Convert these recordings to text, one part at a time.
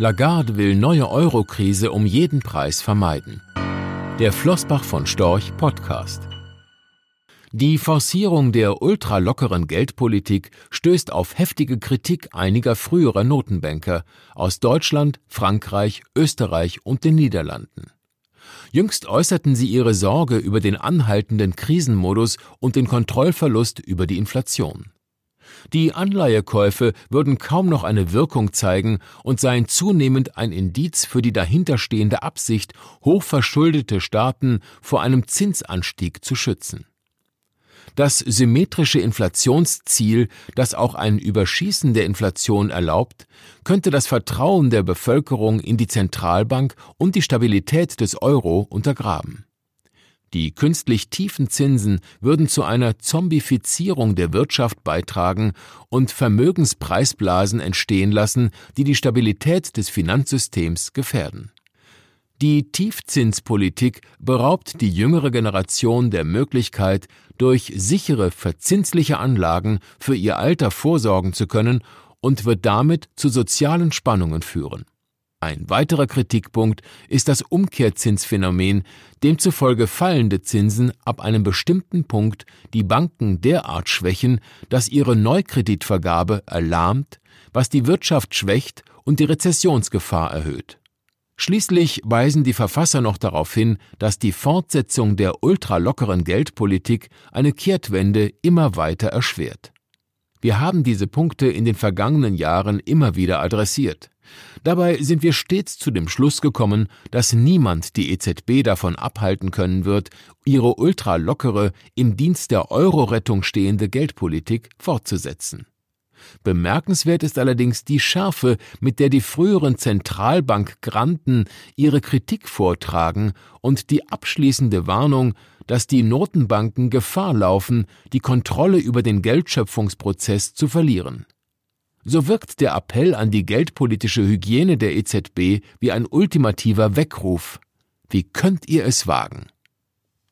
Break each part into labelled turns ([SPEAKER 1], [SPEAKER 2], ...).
[SPEAKER 1] Lagarde will neue Euro-Krise um jeden Preis vermeiden. Der Flossbach von Storch Podcast. Die Forcierung der ultralockeren Geldpolitik stößt auf heftige Kritik einiger früherer Notenbanker aus Deutschland, Frankreich, Österreich und den Niederlanden. Jüngst äußerten sie ihre Sorge über den anhaltenden Krisenmodus und den Kontrollverlust über die Inflation. Die Anleihekäufe würden kaum noch eine Wirkung zeigen und seien zunehmend ein Indiz für die dahinterstehende Absicht, hochverschuldete Staaten vor einem Zinsanstieg zu schützen. Das symmetrische Inflationsziel, das auch ein Überschießen der Inflation erlaubt, könnte das Vertrauen der Bevölkerung in die Zentralbank und die Stabilität des Euro untergraben. Die künstlich tiefen Zinsen würden zu einer Zombifizierung der Wirtschaft beitragen und Vermögenspreisblasen entstehen lassen, die die Stabilität des Finanzsystems gefährden. Die Tiefzinspolitik beraubt die jüngere Generation der Möglichkeit, durch sichere verzinsliche Anlagen für ihr Alter vorsorgen zu können und wird damit zu sozialen Spannungen führen. Ein weiterer Kritikpunkt ist das Umkehrzinsphänomen, demzufolge fallende Zinsen ab einem bestimmten Punkt die Banken derart schwächen, dass ihre Neukreditvergabe erlahmt, was die Wirtschaft schwächt und die Rezessionsgefahr erhöht. Schließlich weisen die Verfasser noch darauf hin, dass die Fortsetzung der ultralockeren Geldpolitik eine Kehrtwende immer weiter erschwert. Wir haben diese Punkte in den vergangenen Jahren immer wieder adressiert. Dabei sind wir stets zu dem Schluss gekommen, dass niemand die EZB davon abhalten können wird, ihre ultralockere, im Dienst der Euro-Rettung stehende Geldpolitik fortzusetzen. Bemerkenswert ist allerdings die Schärfe, mit der die früheren Zentralbankgranten ihre Kritik vortragen und die abschließende Warnung, dass die Notenbanken Gefahr laufen, die Kontrolle über den Geldschöpfungsprozess zu verlieren. So wirkt der Appell an die geldpolitische Hygiene der EZB wie ein ultimativer Weckruf. Wie könnt ihr es wagen?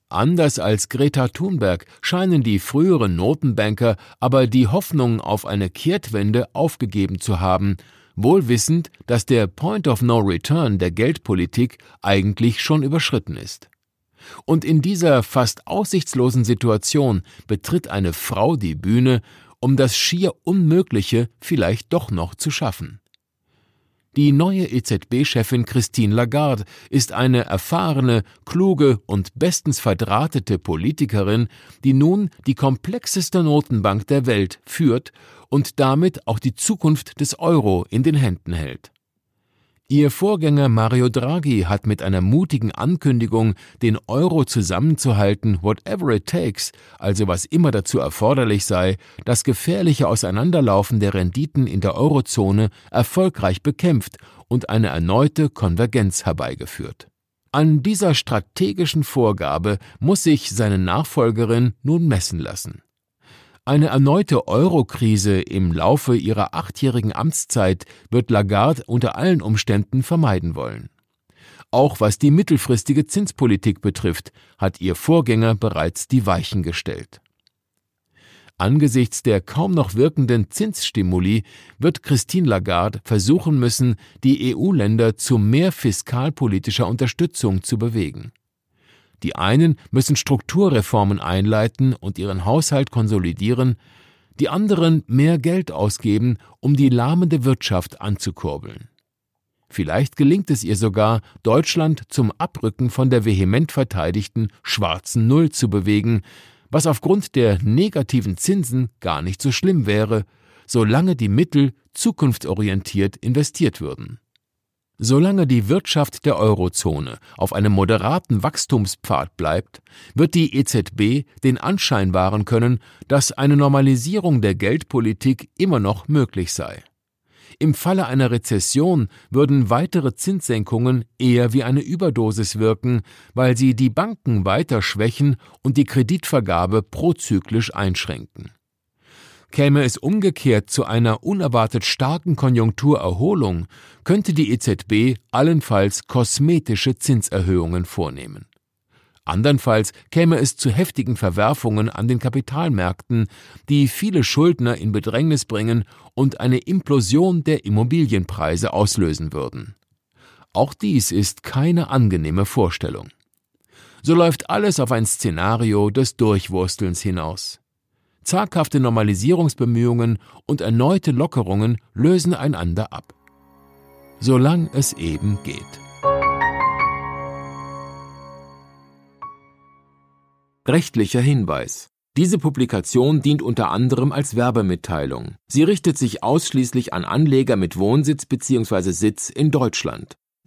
[SPEAKER 1] Anders als Greta Thunberg scheinen die früheren Notenbanker aber die Hoffnung auf eine Kehrtwende aufgegeben zu haben, wohl wissend, dass der Point of No Return der Geldpolitik eigentlich schon überschritten ist. Und in dieser fast aussichtslosen Situation betritt eine Frau die Bühne, um das schier Unmögliche vielleicht doch noch zu schaffen. Die neue EZB-Chefin Christine Lagarde ist eine erfahrene, kluge und bestens verdrahtete Politikerin, die nun die komplexeste Notenbank der Welt führt und damit auch die Zukunft des Euro in den Händen hält. Ihr Vorgänger Mario Draghi hat mit einer mutigen Ankündigung, den Euro zusammenzuhalten, whatever it takes, also was immer dazu erforderlich sei, das gefährliche Auseinanderlaufen der Renditen in der Eurozone erfolgreich bekämpft und eine erneute Konvergenz herbeigeführt. An dieser strategischen Vorgabe muss sich seine Nachfolgerin nun messen lassen. Eine erneute Euro-Krise im Laufe ihrer achtjährigen Amtszeit wird Lagarde unter allen Umständen vermeiden wollen. Auch was die mittelfristige Zinspolitik betrifft, hat ihr Vorgänger bereits die Weichen gestellt. Angesichts der kaum noch wirkenden Zinsstimuli wird Christine Lagarde versuchen müssen, die EU-Länder zu mehr fiskalpolitischer Unterstützung zu bewegen. Die einen müssen Strukturreformen einleiten und ihren Haushalt konsolidieren, die anderen mehr Geld ausgeben, um die lahmende Wirtschaft anzukurbeln. Vielleicht gelingt es ihr sogar, Deutschland zum Abrücken von der vehement verteidigten schwarzen Null zu bewegen, was aufgrund der negativen Zinsen gar nicht so schlimm wäre, solange die Mittel zukunftsorientiert investiert würden. Solange die Wirtschaft der Eurozone auf einem moderaten Wachstumspfad bleibt, wird die EZB den Anschein wahren können, dass eine Normalisierung der Geldpolitik immer noch möglich sei. Im Falle einer Rezession würden weitere Zinssenkungen eher wie eine Überdosis wirken, weil sie die Banken weiter schwächen und die Kreditvergabe prozyklisch einschränken. Käme es umgekehrt zu einer unerwartet starken Konjunkturerholung, könnte die EZB allenfalls kosmetische Zinserhöhungen vornehmen. Andernfalls käme es zu heftigen Verwerfungen an den Kapitalmärkten, die viele Schuldner in Bedrängnis bringen und eine Implosion der Immobilienpreise auslösen würden. Auch dies ist keine angenehme Vorstellung. So läuft alles auf ein Szenario des Durchwurstelns hinaus. Zaghafte Normalisierungsbemühungen und erneute Lockerungen lösen einander ab. Solang es eben geht. Rechtlicher Hinweis. Diese Publikation dient unter anderem als Werbemitteilung. Sie richtet sich ausschließlich an Anleger mit Wohnsitz bzw. Sitz in Deutschland.